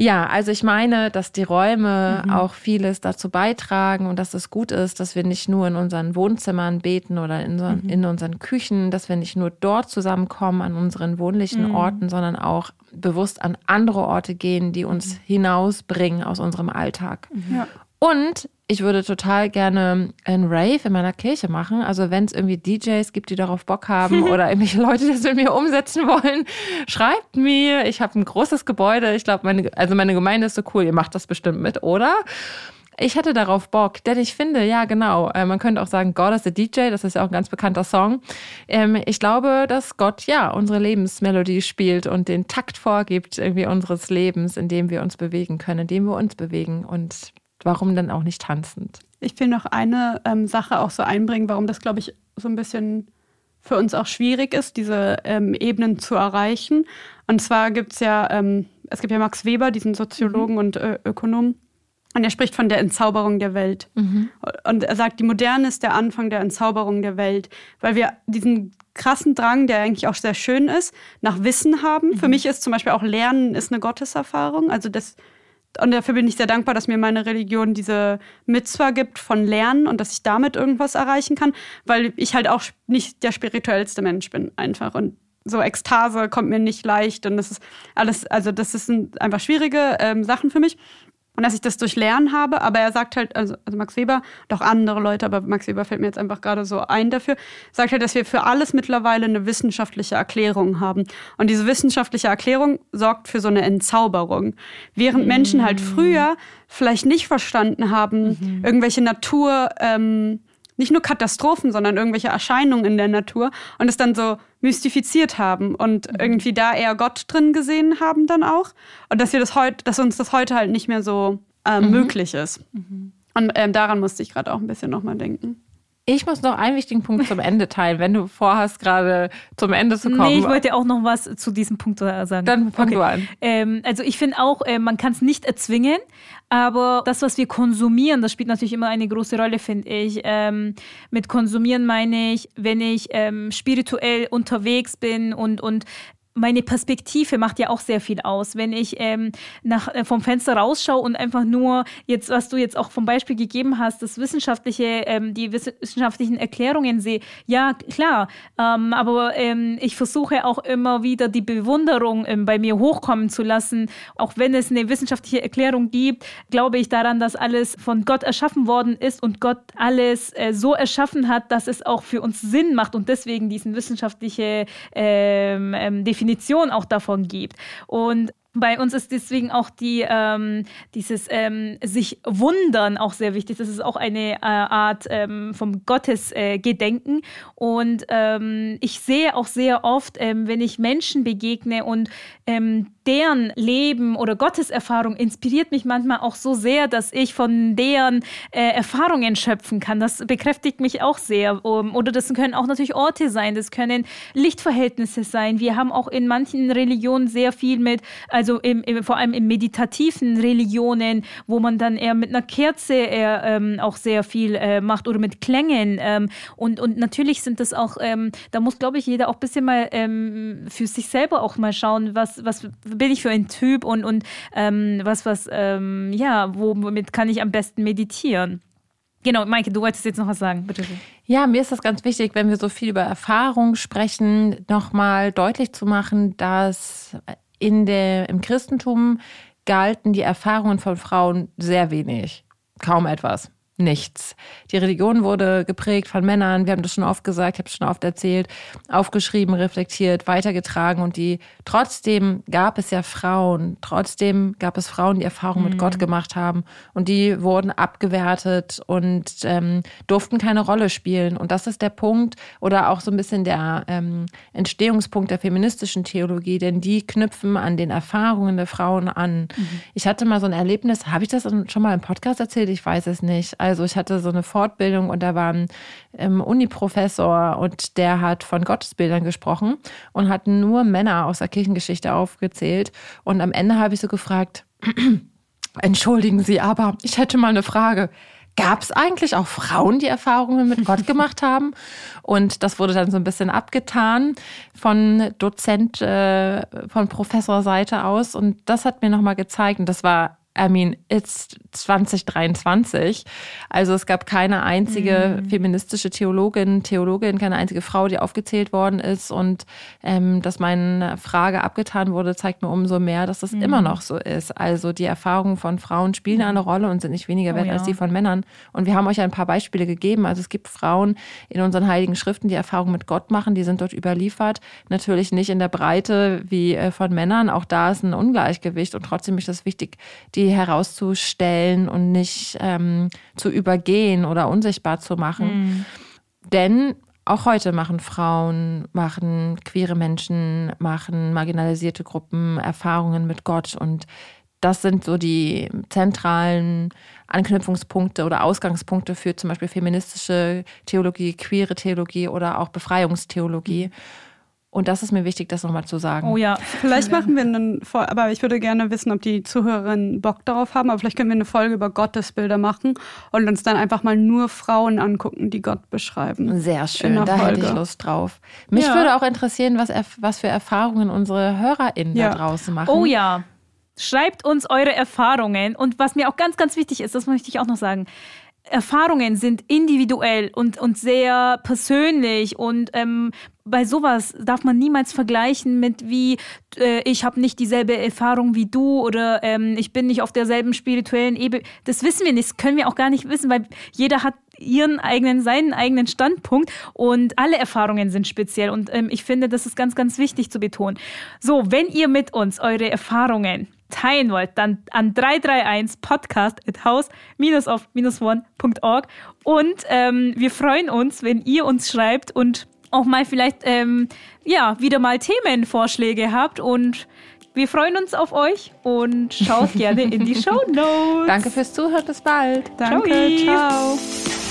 Ja, also ich meine, dass die Räume mhm. auch vieles dazu beitragen und dass es gut ist, dass wir nicht nur in unseren Wohnzimmern beten oder in, mhm. in unseren Küchen, dass wir nicht nur dort zusammenkommen an unseren wohnlichen mhm. Orten, sondern auch bewusst an andere Orte gehen, die uns mhm. hinausbringen aus unserem Alltag. Ja. Und ich würde total gerne ein Rave in meiner Kirche machen. Also wenn es irgendwie DJs gibt, die darauf Bock haben <laughs> oder irgendwelche Leute, die das mit mir umsetzen wollen, schreibt mir. Ich habe ein großes Gebäude. Ich glaube, meine, also meine Gemeinde ist so cool. Ihr macht das bestimmt mit, oder? Ich hätte darauf Bock, denn ich finde, ja genau, äh, man könnte auch sagen, God is a DJ, das ist ja auch ein ganz bekannter Song. Ähm, ich glaube, dass Gott ja unsere Lebensmelodie spielt und den Takt vorgibt irgendwie unseres Lebens, in dem wir uns bewegen können, in dem wir uns bewegen. Und warum dann auch nicht tanzend? Ich will noch eine ähm, Sache auch so einbringen, warum das, glaube ich, so ein bisschen für uns auch schwierig ist, diese ähm, Ebenen zu erreichen. Und zwar gibt es ja, ähm, es gibt ja Max Weber, diesen Soziologen mhm. und äh, Ökonom, und er spricht von der Entzauberung der Welt. Mhm. Und er sagt, die Moderne ist der Anfang der Entzauberung der Welt, weil wir diesen krassen Drang, der eigentlich auch sehr schön ist, nach Wissen haben. Mhm. Für mich ist zum Beispiel auch Lernen ist eine Gotteserfahrung. Also das und dafür bin ich sehr dankbar, dass mir meine Religion diese Mitzwa gibt von Lernen und dass ich damit irgendwas erreichen kann, weil ich halt auch nicht der spirituellste Mensch bin einfach. Und so Ekstase kommt mir nicht leicht und das ist alles, also das sind einfach schwierige ähm, Sachen für mich und dass ich das durch Lernen habe. Aber er sagt halt, also, also Max Weber und auch andere Leute, aber Max Weber fällt mir jetzt einfach gerade so ein dafür, sagt halt, dass wir für alles mittlerweile eine wissenschaftliche Erklärung haben. Und diese wissenschaftliche Erklärung sorgt für so eine Entzauberung. Während mhm. Menschen halt früher vielleicht nicht verstanden haben, mhm. irgendwelche Natur, ähm, nicht nur Katastrophen, sondern irgendwelche Erscheinungen in der Natur und es dann so mystifiziert haben und mhm. irgendwie da eher Gott drin gesehen haben dann auch und dass wir das heute, dass uns das heute halt nicht mehr so äh, mhm. möglich ist. Mhm. Und ähm, daran musste ich gerade auch ein bisschen nochmal denken. Ich muss noch einen wichtigen Punkt zum Ende teilen, wenn du vorhast, gerade zum Ende zu kommen. Nee, ich wollte auch noch was zu diesem Punkt sagen. Dann fang okay. du an. Ähm, also ich finde auch, äh, man kann es nicht erzwingen, aber das, was wir konsumieren, das spielt natürlich immer eine große Rolle, finde ich. Ähm, mit konsumieren meine ich, wenn ich ähm, spirituell unterwegs bin und, und meine Perspektive macht ja auch sehr viel aus. Wenn ich ähm, nach, äh, vom Fenster rausschaue und einfach nur jetzt, was du jetzt auch vom Beispiel gegeben hast, das wissenschaftliche, ähm, die wissenschaftlichen Erklärungen sehe, ja klar, ähm, aber ähm, ich versuche auch immer wieder die Bewunderung ähm, bei mir hochkommen zu lassen. Auch wenn es eine wissenschaftliche Erklärung gibt, glaube ich daran, dass alles von Gott erschaffen worden ist und Gott alles äh, so erschaffen hat, dass es auch für uns Sinn macht und deswegen diesen wissenschaftliche ähm, ähm, Definition auch davon gibt. Und bei uns ist deswegen auch die, ähm, dieses ähm, sich wundern auch sehr wichtig. Das ist auch eine äh, Art ähm, vom Gottesgedenken. Äh, und ähm, ich sehe auch sehr oft, ähm, wenn ich Menschen begegne und ähm, deren Leben oder Gotteserfahrung inspiriert mich manchmal auch so sehr, dass ich von deren äh, Erfahrungen schöpfen kann. Das bekräftigt mich auch sehr. oder das können auch natürlich Orte sein, das können Lichtverhältnisse sein. Wir haben auch in manchen Religionen sehr viel mit, also im, im, vor allem in meditativen Religionen, wo man dann eher mit einer Kerze eher, ähm, auch sehr viel äh, macht oder mit Klängen. Ähm, und, und natürlich sind das auch, ähm, da muss, glaube ich, jeder auch ein bisschen mal ähm, für sich selber auch mal schauen, was, was bin ich für ein Typ und, und ähm, was, was, ja, womit kann ich am besten meditieren? Genau, Maike, du wolltest jetzt noch was sagen, bitte. Ja, mir ist das ganz wichtig, wenn wir so viel über Erfahrung sprechen, nochmal deutlich zu machen, dass in der, im Christentum galten die Erfahrungen von Frauen sehr wenig, kaum etwas nichts. Die Religion wurde geprägt von Männern, wir haben das schon oft gesagt, ich habe es schon oft erzählt, aufgeschrieben, reflektiert, weitergetragen und die trotzdem gab es ja Frauen, trotzdem gab es Frauen, die Erfahrungen mhm. mit Gott gemacht haben und die wurden abgewertet und ähm, durften keine Rolle spielen. Und das ist der Punkt oder auch so ein bisschen der ähm, Entstehungspunkt der feministischen Theologie, denn die knüpfen an den Erfahrungen der Frauen an. Mhm. Ich hatte mal so ein Erlebnis, habe ich das schon mal im Podcast erzählt? Ich weiß es nicht. Also ich hatte so eine Fortbildung und da war ein ähm, Uni-Professor und der hat von Gottesbildern gesprochen und hat nur Männer aus der Kirchengeschichte aufgezählt. Und am Ende habe ich so gefragt, <clears throat> entschuldigen Sie, aber ich hätte mal eine Frage. Gab es eigentlich auch Frauen, die Erfahrungen mit Gott gemacht haben? Und das wurde dann so ein bisschen abgetan von Dozent, äh, von Professorseite aus. Und das hat mir nochmal gezeigt, und das war I mean, it's 2023. Also es gab keine einzige mhm. feministische Theologin, Theologin, keine einzige Frau, die aufgezählt worden ist. Und ähm, dass meine Frage abgetan wurde, zeigt mir umso mehr, dass das mhm. immer noch so ist. Also die Erfahrungen von Frauen spielen eine Rolle und sind nicht weniger wert oh, ja. als die von Männern. Und wir haben euch ein paar Beispiele gegeben. Also es gibt Frauen in unseren heiligen Schriften, die Erfahrungen mit Gott machen, die sind dort überliefert. Natürlich nicht in der Breite wie äh, von Männern. Auch da ist ein Ungleichgewicht und trotzdem ist es wichtig, die herauszustellen und nicht ähm, zu übergehen oder unsichtbar zu machen. Mhm. Denn auch heute machen Frauen, machen queere Menschen, machen marginalisierte Gruppen Erfahrungen mit Gott und das sind so die zentralen Anknüpfungspunkte oder Ausgangspunkte für zum Beispiel feministische Theologie, queere Theologie oder auch Befreiungstheologie. Mhm. Und das ist mir wichtig, das nochmal zu sagen. Oh ja. Vielleicht machen wir einen, aber ich würde gerne wissen, ob die Zuhörerinnen Bock darauf haben, aber vielleicht können wir eine Folge über Gottesbilder machen und uns dann einfach mal nur Frauen angucken, die Gott beschreiben. Sehr schön, da Folge. hätte ich Lust drauf. Mich ja. würde auch interessieren, was, was für Erfahrungen unsere HörerInnen ja. da draußen machen. Oh ja. Schreibt uns eure Erfahrungen und was mir auch ganz, ganz wichtig ist, das möchte ich auch noch sagen. Erfahrungen sind individuell und, und sehr persönlich und ähm, bei sowas darf man niemals vergleichen mit wie äh, ich habe nicht dieselbe Erfahrung wie du oder ähm, ich bin nicht auf derselben spirituellen Ebene. Das wissen wir nicht, das können wir auch gar nicht wissen, weil jeder hat ihren eigenen, seinen eigenen Standpunkt und alle Erfahrungen sind speziell und ähm, ich finde, das ist ganz, ganz wichtig zu betonen. So, wenn ihr mit uns eure Erfahrungen teilen wollt, dann an 331 podcast at house-of-one.org und ähm, wir freuen uns, wenn ihr uns schreibt und auch mal vielleicht ähm, ja wieder mal Themenvorschläge habt und wir freuen uns auf euch und schaut gerne in die <laughs> Show Notes. Danke fürs Zuhören, bis bald. Danke, ciao. ciao.